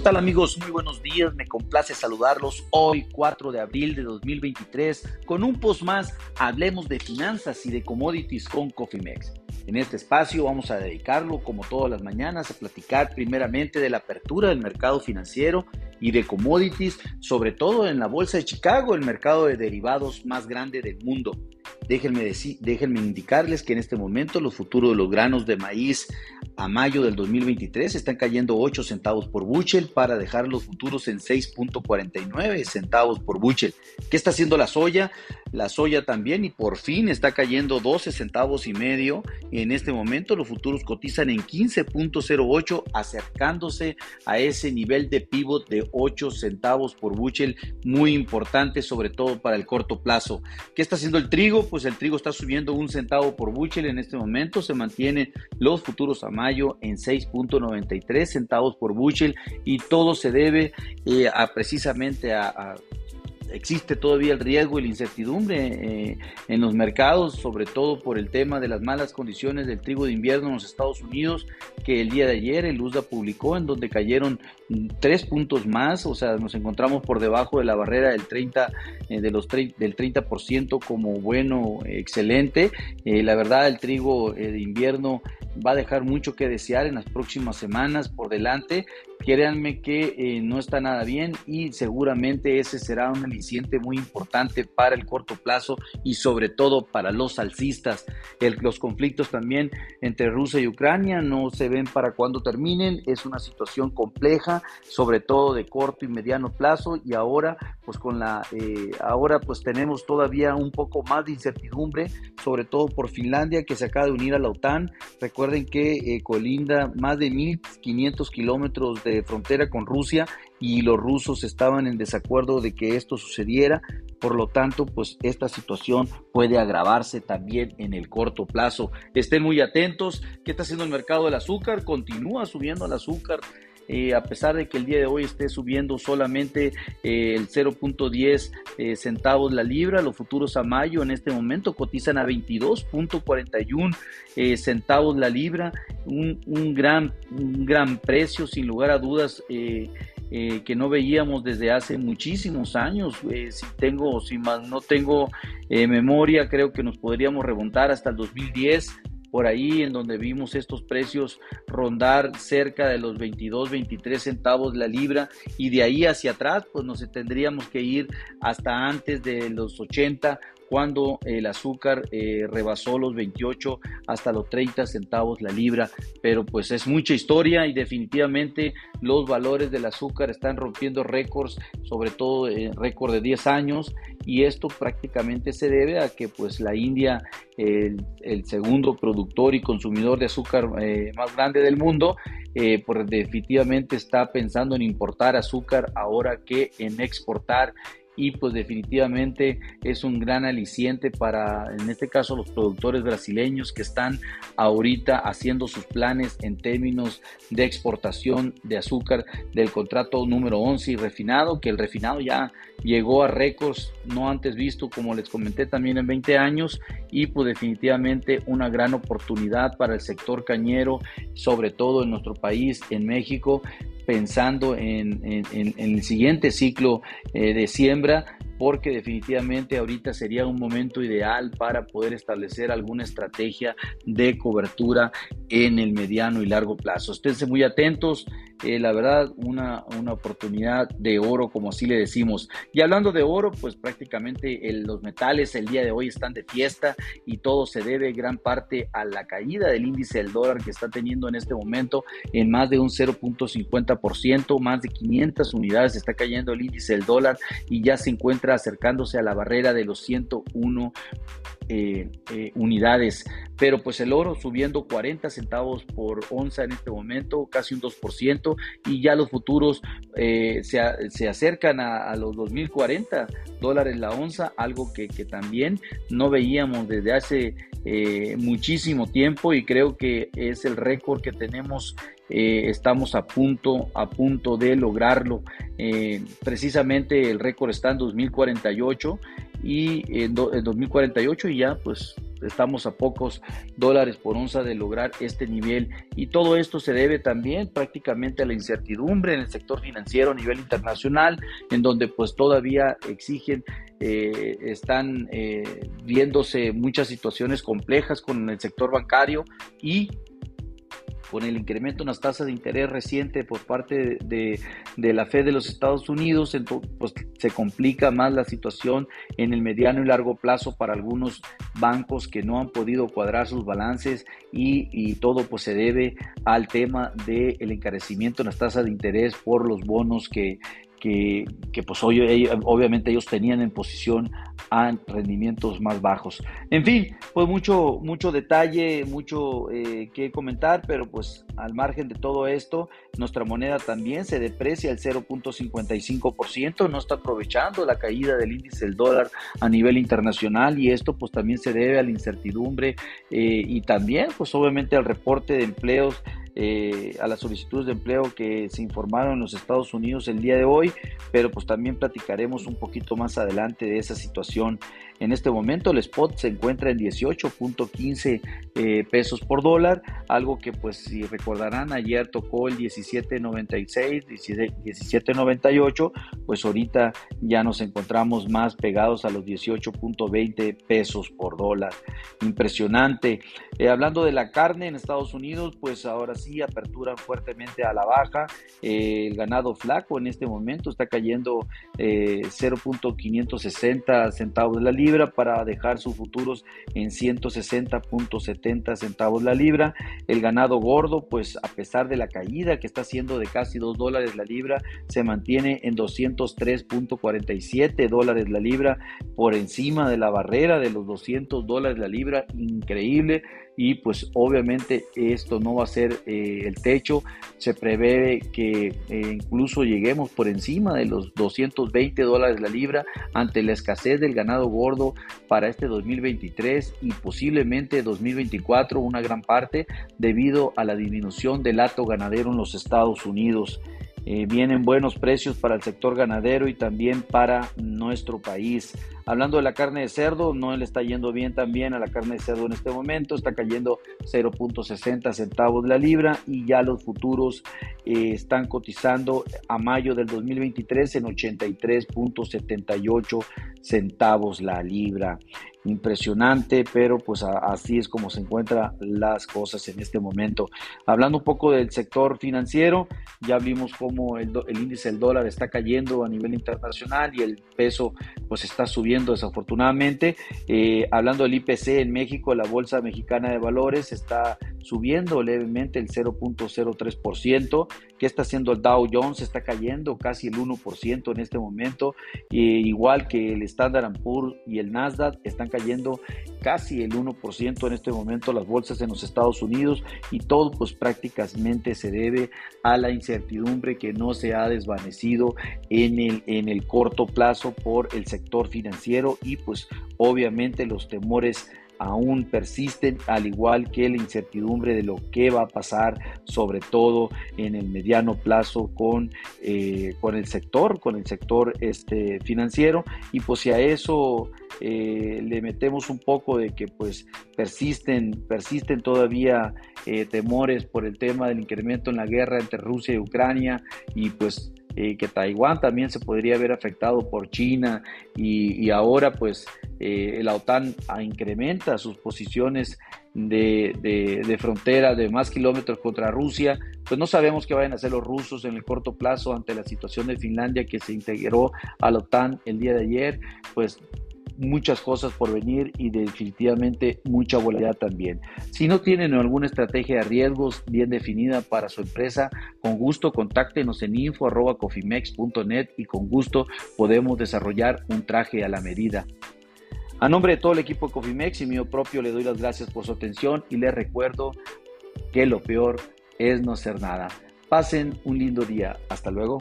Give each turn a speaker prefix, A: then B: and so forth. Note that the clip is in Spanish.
A: ¿Qué tal amigos? Muy buenos días, me complace saludarlos hoy 4 de abril de 2023 con un post más, hablemos de finanzas y de commodities con Cofimex. En este espacio vamos a dedicarlo, como todas las mañanas, a platicar primeramente de la apertura del mercado financiero y de commodities, sobre todo en la Bolsa de Chicago, el mercado de derivados más grande del mundo. Déjenme, decir, déjenme indicarles que en este momento los futuros de los granos de maíz a mayo del 2023 están cayendo 8 centavos por bushel para dejar los futuros en 6.49 centavos por bushel. ¿Qué está haciendo la soya? La soya también y por fin está cayendo 12 centavos y medio. En este momento los futuros cotizan en 15.08 acercándose a ese nivel de pivot de 8 centavos por bushel muy importante sobre todo para el corto plazo. ¿Qué está haciendo el trigo? Pues el trigo está subiendo un centavo por bushel en este momento. Se mantienen los futuros a mayo en 6.93 centavos por bushel y todo se debe eh, a precisamente a existe todavía el riesgo y la incertidumbre eh, en los mercados, sobre todo por el tema de las malas condiciones del trigo de invierno en los Estados Unidos, que el día de ayer el USDA publicó, en donde cayeron tres puntos más, o sea, nos encontramos por debajo de la barrera del 30, eh, de los del 30% como bueno, excelente. Eh, la verdad, el trigo de invierno va a dejar mucho que desear en las próximas semanas por delante. Créanme que eh, no está nada bien y seguramente ese será un muy importante para el corto plazo y sobre todo para los alcistas. los conflictos también entre Rusia y Ucrania no se ven para cuando terminen. Es una situación compleja, sobre todo de corto y mediano plazo y ahora pues con la eh, ahora pues tenemos todavía un poco más de incertidumbre, sobre todo por Finlandia que se acaba de unir a la OTAN. Recuerden que eh, colinda más de 1.500 kilómetros de frontera con Rusia y los rusos estaban en desacuerdo de que esto sucediera. Por lo tanto, pues esta situación puede agravarse también en el corto plazo. Estén muy atentos. ¿Qué está haciendo el mercado del azúcar? Continúa subiendo el azúcar. Eh, a pesar de que el día de hoy esté subiendo solamente eh, el 0.10 eh, centavos la libra, los futuros a mayo en este momento cotizan a 22.41 centavos la libra, un, gran, un gran precio sin lugar a dudas. Que no veíamos desde hace muchísimos años. si tengo, si más no tengo memoria, creo que nos podríamos remontar hasta el 2010 por ahí en donde vimos estos precios rondar cerca de los 22, 23 centavos la libra y de ahí hacia atrás pues nos tendríamos que ir hasta antes de los 80 cuando el azúcar eh, rebasó los 28 hasta los 30 centavos la libra, pero pues es mucha historia y definitivamente los valores del azúcar están rompiendo récords, sobre todo eh, récord de 10 años. Y esto prácticamente se debe a que pues la India, el, segundo productor y consumidor de azúcar eh, más grande del mundo, eh, pues definitivamente está pensando en importar azúcar ahora que en exportar y pues definitivamente es un gran aliciente para, en este caso, los productores brasileños que están ahorita haciendo sus planes en términos de exportación de azúcar del contrato número 11 y refinado, que el refinado ya llegó a récords no antes visto, como les comenté también en 20 años, y pues definitivamente una gran oportunidad para el sector cañero, sobre todo en nuestro país, en México, pensando en, el siguiente ciclo eh, de siembra porque definitivamente ahorita sería un momento ideal para poder establecer alguna estrategia de cobertura en el mediano y largo plazo. Esténse muy atentos, eh, la verdad, una, una, oportunidad de oro, como así le decimos. Y hablando de oro, pues prácticamente los metales el día de hoy están de fiesta y todo se debe gran parte a la caída del índice del dólar que está teniendo en este momento en más de un 0.50%, más de 500 unidades está cayendo el índice del dólar y ya se encuentra acercándose a la barrera de los 101 eh, eh, unidades, pero pues el oro subiendo 40 centavos por onza en este momento, casi un 2%, y ya los futuros eh, se, acercan a, los 2040 dólares la onza, algo que también no veíamos desde hace muchísimo tiempo y creo que es el récord que tenemos eh, estamos a punto, a punto de lograrlo. Eh, precisamente el récord está en 2048 y en, 2048 y ya pues estamos a pocos dólares por onza de lograr este nivel y todo esto se debe también prácticamente a la incertidumbre en el sector financiero a nivel internacional en donde pues todavía exigen eh, están eh, viéndose muchas situaciones complejas con el sector bancario y con el incremento en las tasas de interés reciente por parte de, la Fed de los Estados Unidos, pues se complica más la situación en el mediano y largo plazo para algunos bancos que no han podido cuadrar sus balances y, todo pues se debe al tema del encarecimiento en las tasas de interés por los bonos que, que, pues hoy, obviamente ellos tenían en posición a rendimientos más bajos. En fin, pues mucho, mucho detalle, mucho eh, que comentar, pero pues al margen de todo esto, nuestra moneda también se deprecia el 0.55%, no está aprovechando la caída del índice del dólar a nivel internacional y esto pues también se debe a la incertidumbre eh, y también pues obviamente al reporte de empleos eh, a las solicitudes de empleo que se informaron en los Estados Unidos el día de hoy, pero pues también platicaremos un poquito más adelante de esa situación. En este momento el spot se encuentra en 18.15 eh, pesos por dólar, algo que pues si recordarán ayer tocó el 17.96, 17.98, pues ahorita ya nos encontramos más pegados a los 18.20 pesos por dólar. Impresionante. Eh, hablando de la carne en Estados Unidos, pues ahora sí apertura fuertemente a la baja. Eh, el ganado flaco en este momento está cayendo 0.560 centavos de la libra para dejar sus futuros en 160.70 centavos la libra. El ganado gordo, pues a pesar de la caída que está haciendo de casi 2 dólares la libra, se mantiene en 203.47 dólares la libra por encima de la barrera de los 200 dólares la libra. Increíble y pues obviamente esto no va a ser eh, el techo. Se prevé que eh, incluso lleguemos por encima de los 220 dólares la libra ante la escasez del ganado gordo para este 2023 y posiblemente 2024 una gran parte debido a la disminución del hato ganadero en los Estados Unidos. Eh, vienen buenos precios para el sector ganadero y también para nuestro país. Hablando de la carne de cerdo, no le está yendo bien también a la carne de cerdo en este momento, está cayendo 0.60 centavos la libra y ya los futuros eh, están cotizando a mayo del 2023 en 83.78 centavos la libra impresionante, pero pues así es como se encuentran las cosas en este momento. Hablando un poco del sector financiero, ya vimos cómo el, índice del dólar está cayendo a nivel internacional y el peso pues está subiendo desafortunadamente. Eh, hablando del IPC en México, la Bolsa Mexicana de Valores está subiendo levemente el 0.03%. ¿Qué está haciendo el Dow Jones? Está cayendo casi el 1% en este momento, igual que el Standard Poor's y el Nasdaq están cayendo casi el 1% en este momento las bolsas en los Estados Unidos y todo pues prácticamente se debe a la incertidumbre que no se ha desvanecido en el, en el corto plazo por el sector financiero y pues obviamente los temores aún persisten, al igual que la incertidumbre de lo que va a pasar, sobre todo en el mediano plazo con, eh, con el sector, con el sector este, financiero. Y pues si a eso eh, le metemos un poco de que pues persisten, persisten todavía eh, temores por el tema del incremento en la guerra entre Rusia y Ucrania y pues que Taiwán también se podría haber afectado por China y, ahora pues eh, la OTAN incrementa sus posiciones de, de, frontera de más kilómetros contra Rusia, pues no sabemos qué vayan a hacer los rusos en el corto plazo ante la situación de Finlandia que se integró a la OTAN el día de ayer, pues muchas cosas por venir y definitivamente mucha volatilidad también. Si no tienen alguna estrategia de riesgos bien definida para su empresa, con gusto contáctenos en info.cofimex.net y con gusto podemos desarrollar un traje a la medida. A nombre de todo el equipo de Cofimex y mío propio le doy las gracias por su atención y les recuerdo que lo peor es no ser nada. Pasen un lindo día. Hasta luego.